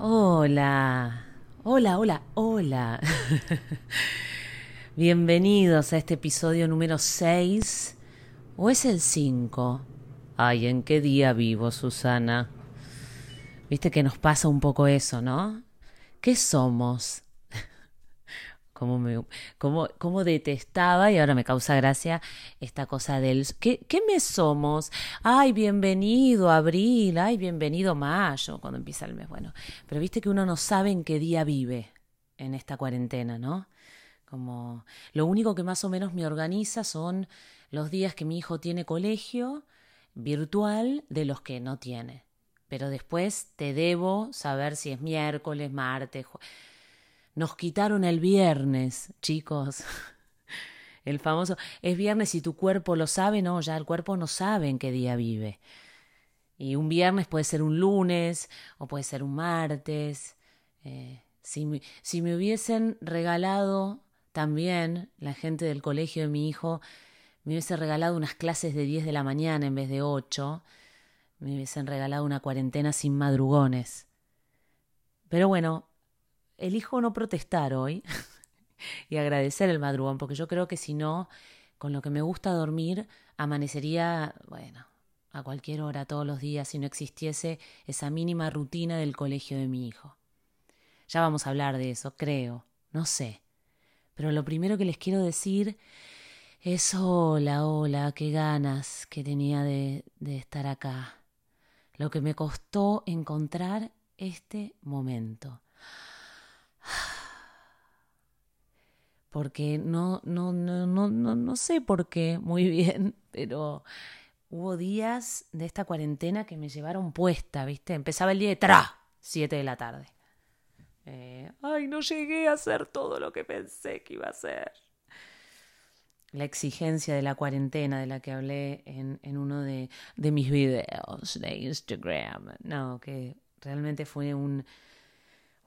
Hola, hola, hola, hola. Bienvenidos a este episodio número 6. ¿O es el 5? Ay, ¿en qué día vivo, Susana? Viste que nos pasa un poco eso, ¿no? ¿Qué somos? Cómo, detestaba y ahora me causa gracia esta cosa del ¿qué, ¿qué mes somos? Ay, bienvenido abril, ay, bienvenido mayo, cuando empieza el mes. Bueno, pero viste que uno no sabe en qué día vive en esta cuarentena, ¿no? Como lo único que más o menos me organiza son los días que mi hijo tiene colegio virtual de los que no tiene. Pero después te debo saber si es miércoles, martes, nos quitaron el viernes, chicos. El famoso, es viernes y tu cuerpo lo sabe, no, ya el cuerpo no sabe en qué día vive. Y un viernes puede ser un lunes o puede ser un martes. Eh, si, si me hubiesen regalado también la gente del colegio de mi hijo, me hubiese regalado unas clases de 10 de la mañana en vez de 8, me hubiesen regalado una cuarentena sin madrugones. Pero bueno, elijo no protestar hoy y agradecer el madrugón, porque yo creo que si no, con lo que me gusta dormir, amanecería, bueno, a cualquier hora todos los días si no existiese esa mínima rutina del colegio de mi hijo. Ya vamos a hablar de eso, creo, no sé. Pero lo primero que les quiero decir es hola, hola, qué ganas que tenía de, de estar acá. Lo que me costó encontrar este momento porque no, no, no, no, no, no sé por qué muy bien, pero hubo días de esta cuarentena que me llevaron puesta, ¿viste? Empezaba el día de tra, siete de la tarde. Eh, ay, no llegué a hacer todo lo que pensé que iba a hacer. La exigencia de la cuarentena de la que hablé en, en uno de, de mis videos de Instagram. No, que realmente fue un,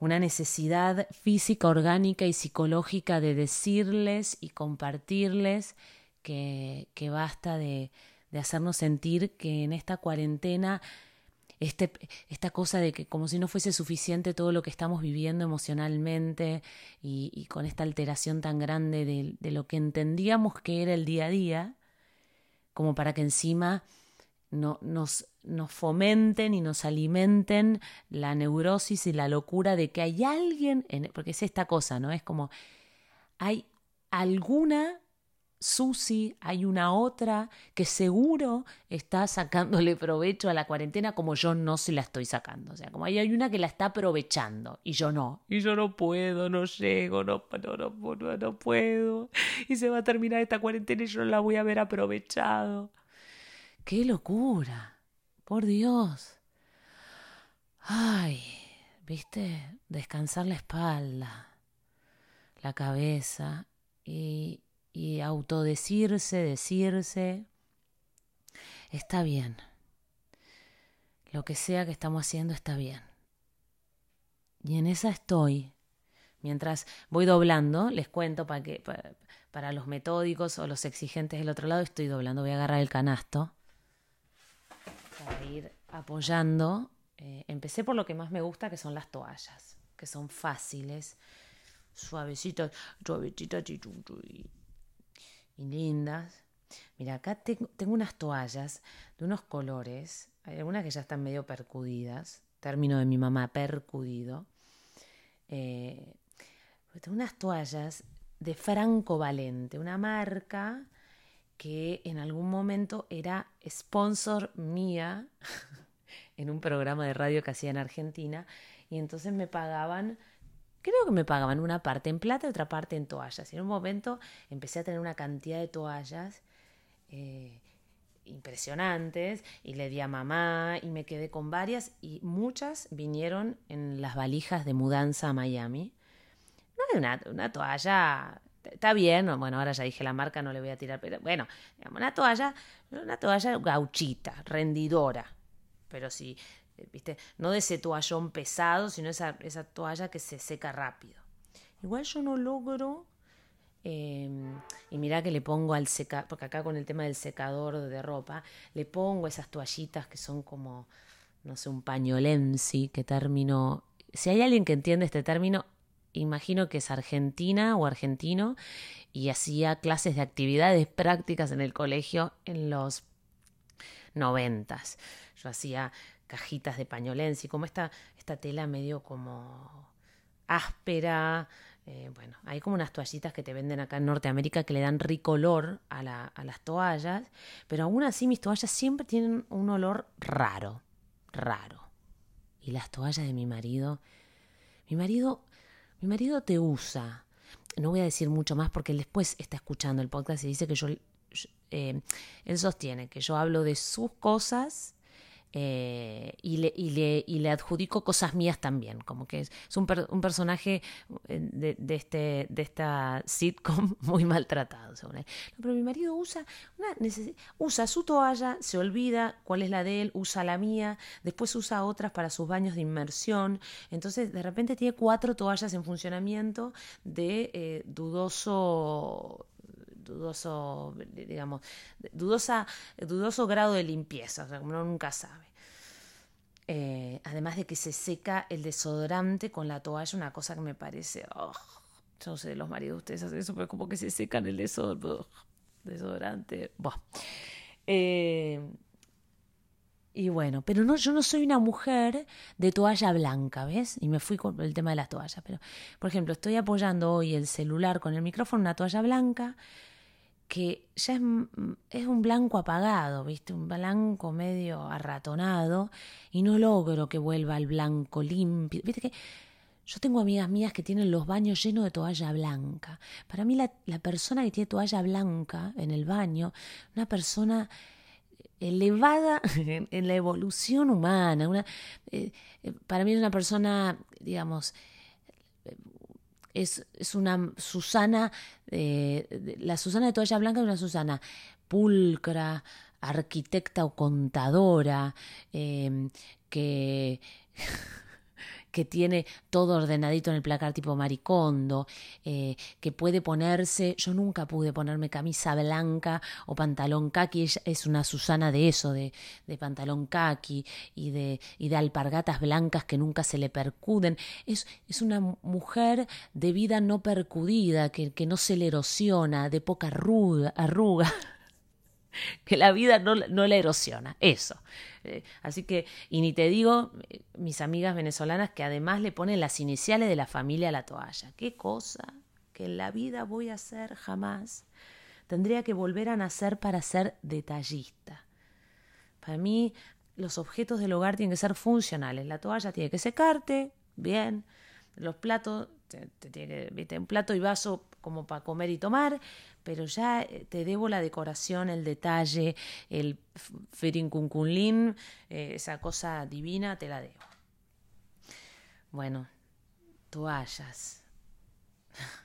una necesidad física, orgánica y psicológica de decirles y compartirles que, que basta de, de, hacernos sentir que en esta cuarentena este, esta cosa de que como si no fuese suficiente todo lo que estamos viviendo emocionalmente y, con esta alteración tan grande de, de lo que entendíamos que era el día a día, como para que encima no, nos, nos fomenten y nos alimenten la neurosis y la locura de que hay alguien, en, porque es esta cosa, ¿no? Es como, hay alguna Susi, hay una otra que seguro está sacándole provecho a la cuarentena como yo no se la estoy sacando. O sea, como hay, hay una que la está aprovechando y yo no. Y yo no puedo, no llego, no, no, no, no puedo. Y se va a terminar esta cuarentena y yo no la voy a haber aprovechado. ¡Qué locura! Por Dios. Ay, viste, descansar la espalda, la cabeza y, y autodecirse, decirse, está bien. Lo que sea que estamos haciendo está bien. Y en esa estoy. Mientras voy doblando, les cuento para que para, para los metódicos o los exigentes del otro lado, estoy doblando, voy a agarrar el canasto para ir apoyando. Eh, empecé por lo que más me gusta, que son las toallas, que son fáciles, suavecitas, suavecitas y, lindas. Mira, acá tengo, tengo, unas toallas de unos colores, hay algunas que ya están medio percudidas, término de mi mamá, percudido. Eh, tengo unas toallas de Franco Valente, una marca que en algún momento era sponsor mía en un programa de radio que hacía en Argentina y entonces me pagaban, creo que me pagaban una parte en plata y otra parte en toallas. Y en un momento empecé a tener una cantidad de toallas eh, impresionantes y le di a mamá y me quedé con varias y muchas vinieron en las valijas de mudanza a Miami. No hay una, una toalla está bien, bueno, ahora ya dije la marca, no le voy a tirar, pero bueno, una toalla, una toalla gauchita, rendidora, pero sí, eh, viste, no de ese toallón pesado, sino esa, esa toalla que se seca rápido. Igual yo no logro, eh, y mira que le pongo al secador, porque acá con el tema del secador de ropa, le pongo esas toallitas que son como, no sé, un pañolensi, que termino si hay alguien que entiende este término, imagino que es argentina o argentino y hacía clases de actividades prácticas en el colegio en los noventas. Yo hacía cajitas de pañolense y como esta, esta tela medio como áspera, eh, bueno, hay como unas toallitas que te venden acá en Norteamérica que le dan rico olor a, a las toallas, pero aún así mis toallas siempre tienen un olor raro, raro. Y las toallas de mi marido, mi marido, mi marido te usa. No voy a decir mucho más porque él después está escuchando el podcast y dice que yo, eh, él sostiene que yo hablo de sus cosas eh, y, le, y, le, y, le, adjudico cosas mías también, como que es, un, personaje eh, de, de, este, de esta sitcom muy maltratado, según él. pero mi marido usa, una usa su toalla, se olvida cuál es la de él, usa la mía, después usa otras para sus baños de inmersión, entonces de repente tiene cuatro toallas en funcionamiento de eh, dudoso dudoso, digamos, dudosa, dudoso grado de limpieza, o sea, uno nunca sabe. Eh, además de que se seca el desodorante con la toalla, una cosa que me parece, oh, yo no sé, los maridos ustedes hacen eso, pero como que se secan el desodorante. Eh, y bueno, pero no, yo no soy una mujer de toalla blanca, ¿ves? Y me fui con el tema de las toallas. Pero, por ejemplo, estoy apoyando hoy el celular con el micrófono, una toalla blanca, que ya es, un blanco apagado, ¿viste? Un blanco medio arratonado y no logro que vuelva al blanco limpio. ¿Viste que yo tengo amigas mías que tienen los baños llenos de toalla blanca. Para mí la, persona que tiene toalla blanca en el baño, una persona elevada en, la evolución humana, una, eh, eh, para mí es una persona, digamos, es, es una Susana, la Susana de Toalla Blanca es una Susana pulcra, arquitecta o contadora, eh, que que tiene todo ordenadito en el placar tipo maricondo, eh, que puede ponerse, yo nunca pude ponerme camisa blanca o pantalón kaki, es una Susana de eso, de, de pantalón kaki y de, y de alpargatas blancas que nunca se le percuden. Es, es una mujer de vida no percudida, que, que no se le erosiona, de poca arruga. arruga. que la vida no, no la erosiona, eso. Eh, así que, y ni te digo, eh, mis amigas venezolanas que además le ponen las iniciales de la familia a la toalla. ¿Qué cosa que en la vida voy a hacer jamás? Tendría que volver a nacer para ser detallista. Para mí, los objetos del hogar tienen que ser funcionales. La toalla tiene que secarte, bien. Los platos, te, tiene un plato y vaso como para comer y tomar, pero ya eh, te debo la decoración, el detalle, el ferincunculín, eh, esa cosa divina, te la debo. Bueno, toallas.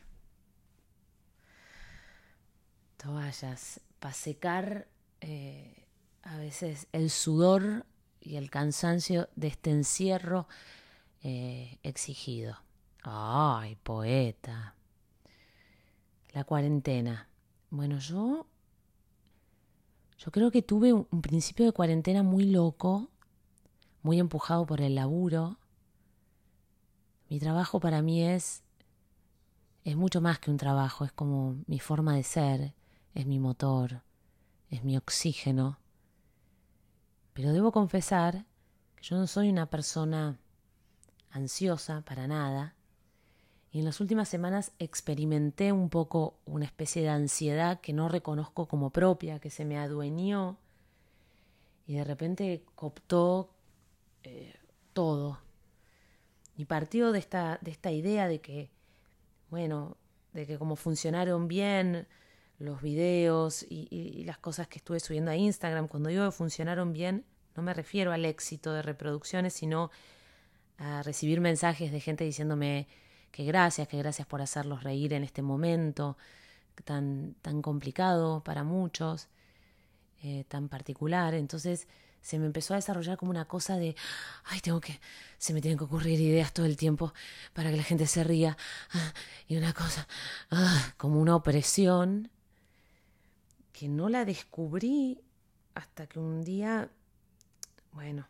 toallas, para secar eh, a veces el sudor y el cansancio de este encierro exigido. Ay, poeta. La cuarentena. Bueno, yo. Yo creo que tuve un, principio de cuarentena muy loco, muy empujado por el laburo. Mi trabajo para mí es. es mucho más que un trabajo, es como mi forma de ser, es mi motor, es mi oxígeno. Pero debo confesar que yo no soy una persona ansiosa para nada y en las últimas semanas experimenté un poco una especie de ansiedad que no reconozco como propia, que se me adueñó y de repente cooptó eh, todo. Y partió de esta, de esta idea de que, bueno, de que como funcionaron bien los videos y, y, las cosas que estuve subiendo a Instagram, cuando digo que funcionaron bien, no me refiero al éxito de reproducciones, sino a recibir mensajes de gente diciéndome, que gracias, que gracias por hacerlos reír en este momento tan, tan complicado para muchos, eh, tan particular. Entonces se me empezó a desarrollar como una cosa de, ay, tengo que, se me tienen que ocurrir ideas todo el tiempo para que la gente se ría. Y una cosa, ah, como una opresión que no la descubrí hasta que un día, bueno,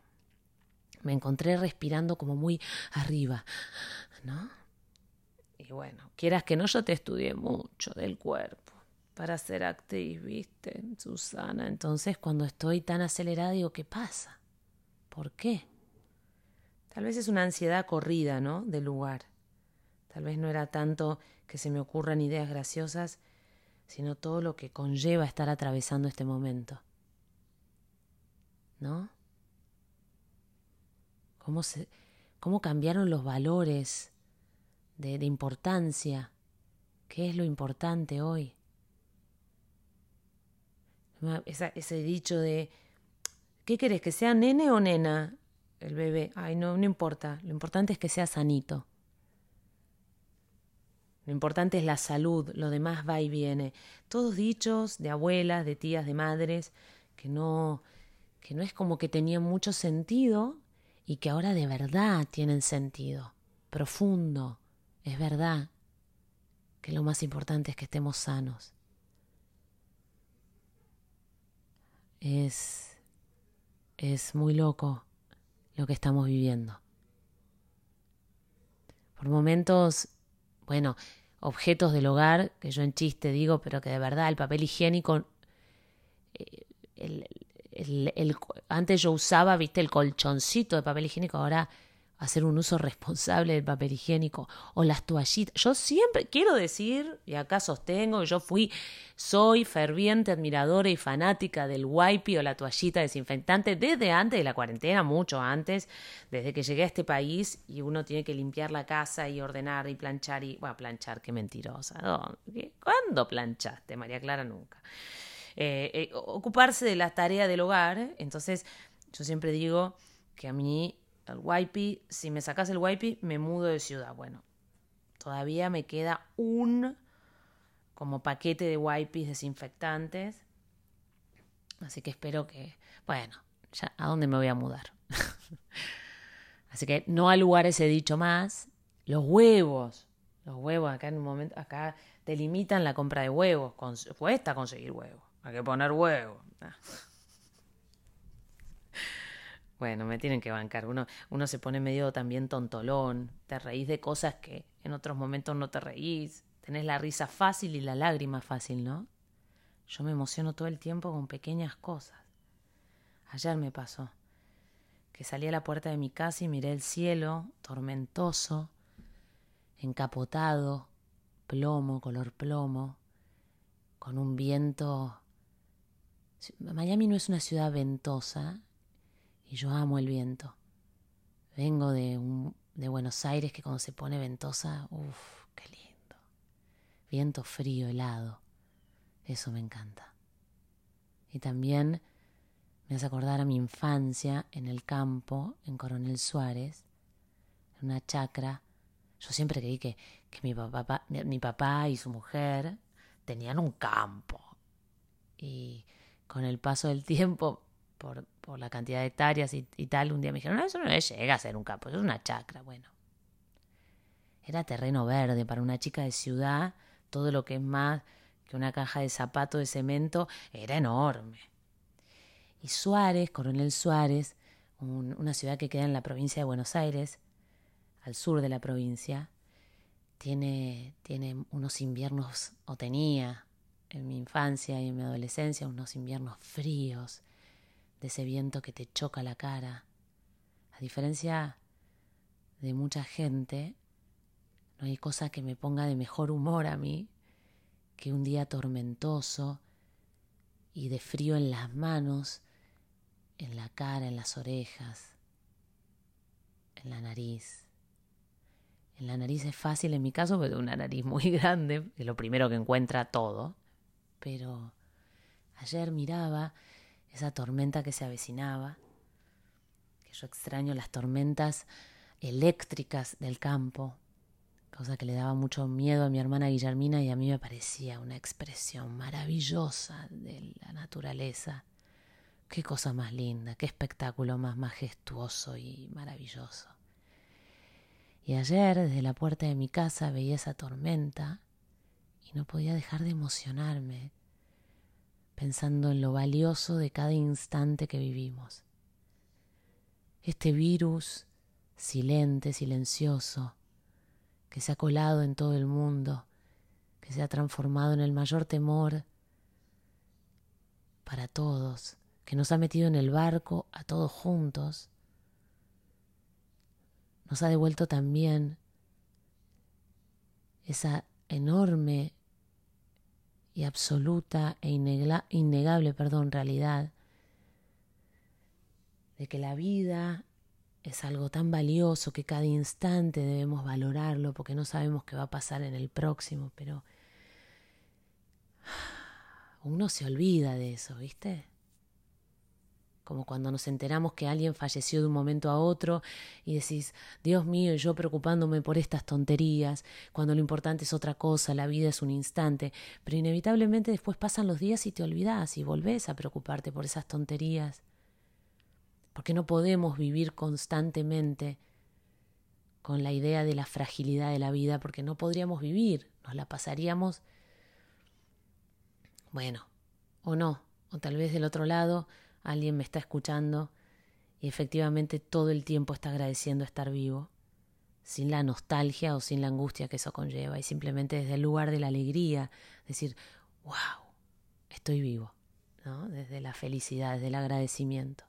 me encontré respirando como muy arriba, ¿no? Y bueno, quieras que no, yo te estudié mucho del cuerpo para ser actriz, ¿viste? Susana. Entonces, cuando estoy tan acelerada, digo, ¿qué pasa? ¿Por qué? Tal vez es una ansiedad corrida, ¿no? Del lugar. Tal vez no era tanto que se me ocurran ideas graciosas, sino todo lo que conlleva estar atravesando este momento. ¿No? ¿Cómo, se, cómo cambiaron los valores de, importancia? ¿Qué es lo importante hoy? ese dicho de, ¿qué querés? ¿Que sea nene o nena el bebé? Ay, no, no importa. Lo importante es que sea sanito. Lo importante es la salud, lo demás va y viene. Todos dichos de abuelas, de tías, de madres, que no, que no es como que tenían mucho sentido y que ahora de verdad tienen sentido, profundo. Es verdad que lo más importante es que estemos sanos. Es, es muy loco lo que estamos viviendo. Por momentos, bueno, objetos del hogar, que yo en chiste digo, pero que de verdad el papel higiénico, eh, el, antes yo usaba, viste, el colchoncito de papel higiénico, ahora hacer un uso responsable del papel higiénico o las toallitas. Yo siempre quiero decir, y acá sostengo yo fui, soy ferviente admiradora y fanática del wipe o la toallita desinfectante desde antes de la cuarentena, mucho antes, desde que llegué a este país y uno tiene que limpiar la casa y ordenar y planchar y, bueno, planchar, qué mentirosa. ¿Cuándo planchaste, María Clara? Nunca. Eh, eh, ocuparse de la tarea del hogar, entonces yo siempre digo que a mí el wipe, si me sacas el wipe, me mudo de ciudad. Bueno, todavía me queda un como paquete de wipes desinfectantes. Así que espero que, bueno, ya a dónde me voy a mudar. Así que no a lugares he dicho más. Los huevos, los huevos acá en un momento, acá te limitan la compra de huevos. cuesta conseguir huevos. Hay que poner huevos. Ah. Bueno, me tienen que bancar. Uno, uno se pone medio también tontolón, te reís de cosas que en otros momentos no te reís. Tenés la risa fácil y la lágrima fácil, ¿no? Yo me emociono todo el tiempo con pequeñas cosas. Ayer me pasó que salí a la puerta de mi casa y miré el cielo, tormentoso, encapotado, plomo, color plomo, con un viento. Miami no es una ciudad ventosa, y yo amo el viento. Vengo de, de Buenos Aires que cuando se pone ventosa, uff, qué lindo. Viento frío, helado. Eso me encanta. Y también me hace acordar a mi infancia en el campo, en Coronel Suárez, en una chacra. Yo siempre creí que, que mi, papá, mi papá y su mujer tenían un campo. Y con el paso del tiempo por, por la cantidad de hectáreas y, tal, un día me dijeron, no, eso no llega a ser un campo, eso es una chacra. Bueno, era terreno verde para una chica de ciudad, todo lo que es más que una caja de zapato de cemento era enorme. Y Suárez, Coronel Suárez, una ciudad que queda en la provincia de Buenos Aires, al sur de la provincia, tiene, tiene unos inviernos, o tenía en mi infancia y en mi adolescencia, unos inviernos fríos, de ese viento que te choca la cara. A diferencia de mucha gente, no hay cosa que me ponga de mejor humor a mí que un día tormentoso y de frío en las manos, en la cara, en las orejas, en la nariz. En la nariz es fácil en mi caso, porque una nariz muy grande, es lo primero que encuentra todo. Pero ayer miraba esa tormenta que se avecinaba, que yo extraño las tormentas eléctricas del campo, cosa que le daba mucho miedo a mi hermana Guillermina y a mí me parecía una expresión maravillosa de la naturaleza. Qué cosa más linda, qué espectáculo más majestuoso y maravilloso. Y ayer desde la puerta de mi casa veía esa tormenta y no podía dejar de emocionarme pensando en lo valioso de cada instante que vivimos. este virus silente, silencioso, que se ha colado en todo el mundo, que se ha transformado en el mayor temor para todos, que nos ha metido en el barco a todos juntos, nos ha devuelto también esa enorme y absoluta e innegable perdón, realidad de que la vida es algo tan valioso que cada instante debemos valorarlo porque no sabemos qué va a pasar en el próximo, pero uno se olvida de eso, ¿viste? Como cuando nos enteramos que alguien falleció de un momento a otro y decís, Dios mío, yo preocupándome por estas tonterías, cuando lo importante es otra cosa, la vida es un instante, pero inevitablemente después pasan los días y te olvidás y volvés a preocuparte por esas tonterías. Porque no podemos vivir constantemente con la idea de la fragilidad de la vida, porque no podríamos vivir, nos la pasaríamos bueno, o no, o tal vez del otro lado alguien me está escuchando y efectivamente todo el tiempo está agradeciendo estar vivo, sin la nostalgia o sin la angustia que eso conlleva, y simplemente desde el lugar de la alegría, decir, wow, estoy vivo, ¿no? desde la felicidad, desde el agradecimiento.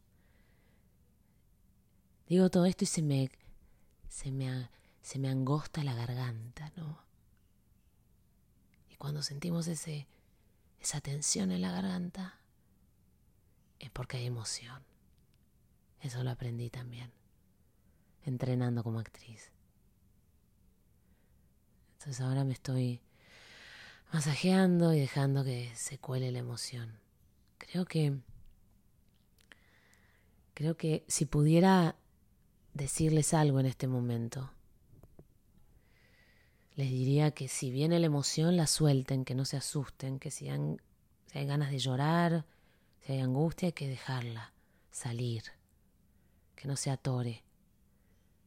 Digo todo esto y se me, se me, se me angosta la garganta, ¿no? Y cuando sentimos ese, esa tensión en la garganta, es porque hay emoción. Eso lo aprendí también, entrenando como actriz. Entonces ahora me estoy masajeando y dejando que se cuele la emoción. Creo que creo que si pudiera decirles algo en este momento, les diría que si viene la emoción la suelten, que no se asusten, que si, han, hay ganas de llorar, hay angustia, hay que dejarla salir, que no se atore,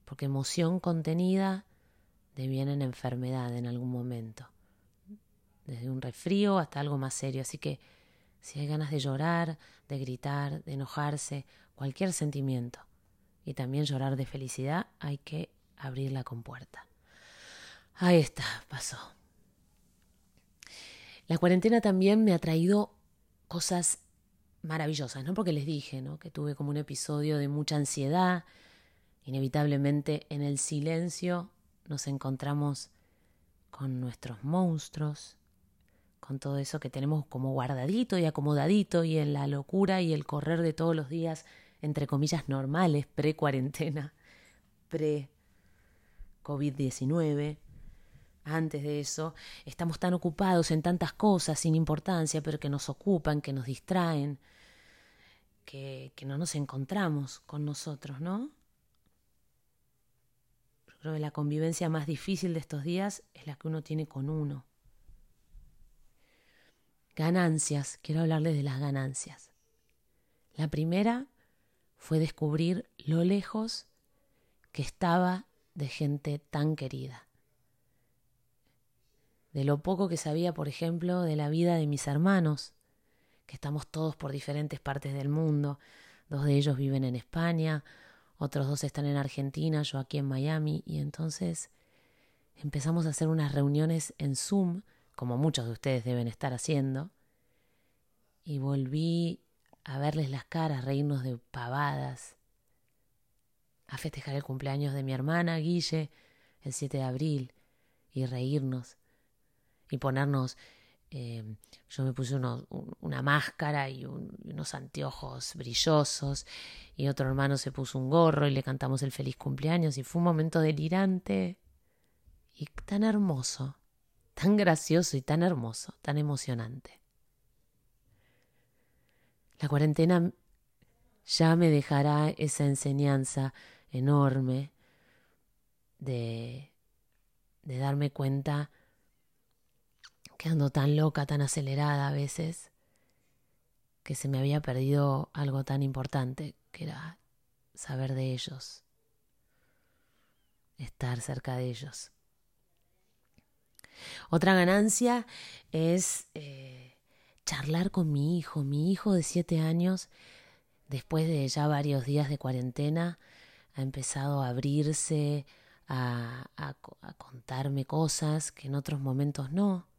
porque emoción contenida deviene en enfermedad en algún momento, desde un resfrío hasta algo más serio, así que si hay ganas de llorar, de gritar, de enojarse, cualquier sentimiento, y también llorar de felicidad, hay que abrir la compuerta. Ahí está, pasó. La cuarentena también me ha traído cosas maravillosas, ¿no? Porque les dije, ¿no? Que tuve como un episodio de mucha ansiedad. Inevitablemente en el silencio nos encontramos con nuestros monstruos, con todo eso que tenemos como guardadito y acomodadito y en la locura y el correr de todos los días, entre comillas, normales, pre-cuarentena, pre-COVID-19 antes de eso, estamos tan ocupados en tantas cosas sin importancia, pero que nos ocupan, que nos distraen, que, que no nos encontramos con nosotros, ¿no? Yo creo que la convivencia más difícil de estos días es la que uno tiene con uno. Ganancias, quiero hablarles de las ganancias. La primera fue descubrir lo lejos que estaba de gente tan querida de lo poco que sabía, por ejemplo, de la vida de mis hermanos, que estamos todos por diferentes partes del mundo. Dos de ellos viven en España, otros dos están en Argentina, yo aquí en Miami, y entonces empezamos a hacer unas reuniones en Zoom, como muchos de ustedes deben estar haciendo, y volví a verles las caras, reírnos de pavadas, a festejar el cumpleaños de mi hermana Guille el 7 de abril y reírnos y ponernos, eh, yo me puse una máscara y, unos anteojos brillosos y otro hermano se puso un gorro y le cantamos el feliz cumpleaños y fue un momento delirante y tan hermoso, tan gracioso y tan hermoso, tan emocionante. La cuarentena ya me dejará esa enseñanza enorme de, de darme cuenta quedando tan loca, tan acelerada a veces, que se me había perdido algo tan importante, que era saber de ellos, estar cerca de ellos. Otra ganancia es eh, charlar con mi hijo, mi hijo de siete años, después de ya varios días de cuarentena, ha empezado a abrirse, a, contarme cosas que en otros momentos no.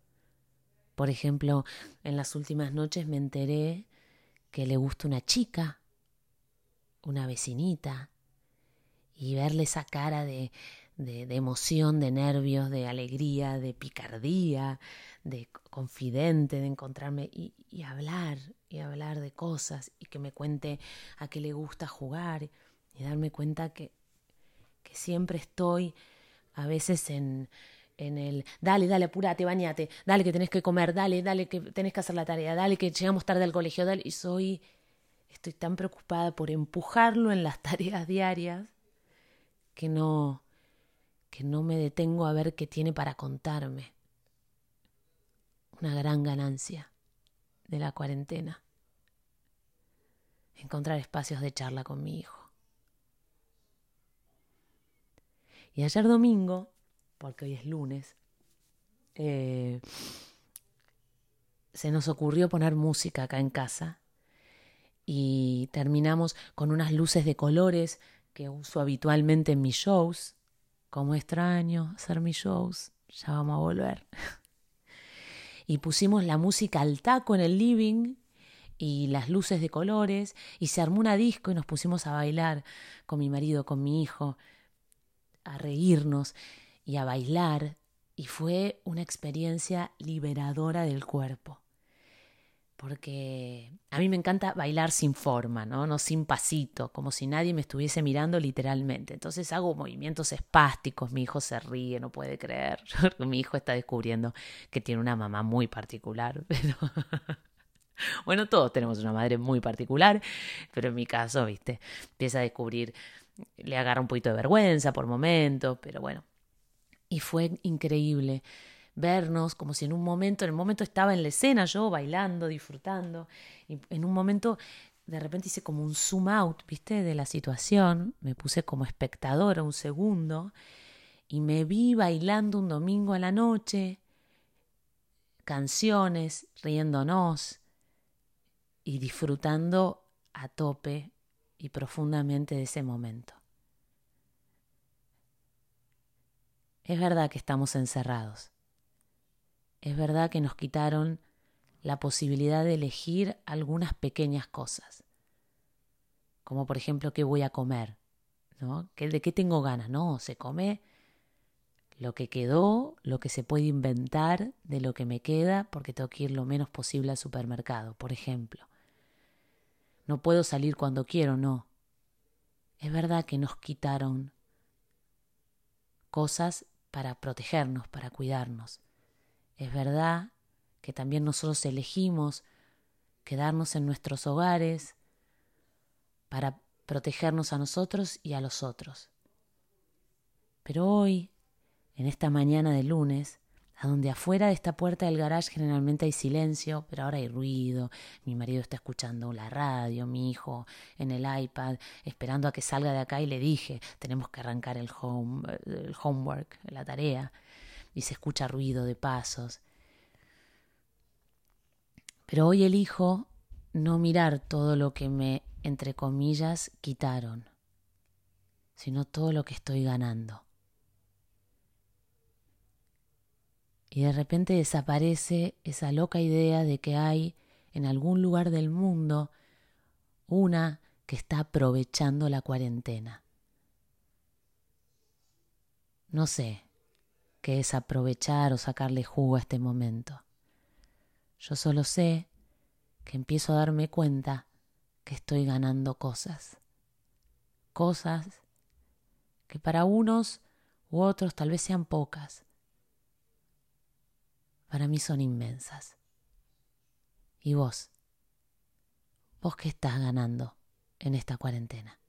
Por ejemplo, en las últimas noches me enteré que le gusta una chica, una vecinita, y verle esa cara de, de, emoción, de nervios, de alegría, de picardía, de confidente, de encontrarme y, hablar, y hablar de cosas, y que me cuente a qué le gusta jugar, y darme cuenta que, que siempre estoy a veces en, en el dale, dale, apúrate, bañate, dale que tenés que comer, dale, dale que tenés que hacer la tarea, dale que llegamos tarde al colegio, dale, y soy, estoy tan preocupada por empujarlo en las tareas diarias que no, que no me detengo a ver qué tiene para contarme. Una gran ganancia de la cuarentena. Encontrar espacios de charla con mi hijo. Y ayer domingo, porque hoy es lunes, eh, se nos ocurrió poner música acá en casa y terminamos con unas luces de colores que uso habitualmente en mis shows. Como extraño hacer mis shows, ya vamos a volver. y pusimos la música al taco en el living y las luces de colores y se armó una disco y nos pusimos a bailar con mi marido, con mi hijo a reírnos y a bailar y fue una experiencia liberadora del cuerpo. Porque a mí me encanta bailar sin forma, ¿no? No sin pasito, como si nadie me estuviese mirando literalmente. Entonces hago movimientos espásticos, mi hijo se ríe, no puede creer. mi hijo está descubriendo que tiene una mamá muy particular, pero bueno, todos tenemos una madre muy particular, pero en mi caso, viste, empieza a descubrir le agarra un poquito de vergüenza por momentos, pero bueno. Y fue increíble vernos como si en un momento, en el momento estaba en la escena yo bailando, disfrutando, y en un momento de repente hice como un zoom out, ¿viste? De la situación, me puse como espectadora un segundo y me vi bailando un domingo a la noche, canciones, riéndonos y disfrutando a tope y profundamente de ese momento. Es verdad que estamos encerrados. Es verdad que nos quitaron la posibilidad de elegir algunas pequeñas cosas. Como por ejemplo qué voy a comer, ¿no? ¿De qué tengo ganas? No, se come lo que quedó, lo que se puede inventar de lo que me queda, porque tengo que ir lo menos posible al supermercado, por ejemplo. No puedo salir cuando quiero, no. Es verdad que nos quitaron cosas para protegernos, para cuidarnos. Es verdad que también nosotros elegimos quedarnos en nuestros hogares para protegernos a nosotros y a los otros. Pero hoy, en esta mañana de lunes, a donde afuera de esta puerta del garage generalmente hay silencio, pero ahora hay ruido, mi marido está escuchando la radio, mi hijo en el iPad, esperando a que salga de acá y le dije, tenemos que arrancar el, home, el homework, la tarea, y se escucha ruido de pasos. Pero hoy elijo no mirar todo lo que me, entre comillas, quitaron, sino todo lo que estoy ganando. Y de repente desaparece esa loca idea de que hay en algún lugar del mundo una que está aprovechando la cuarentena. No sé qué es aprovechar o sacarle jugo a este momento. Yo solo sé que empiezo a darme cuenta que estoy ganando cosas. Cosas que para unos u otros tal vez sean pocas, para mí son inmensas. ¿Y vos? ¿Vos qué estás ganando en esta cuarentena?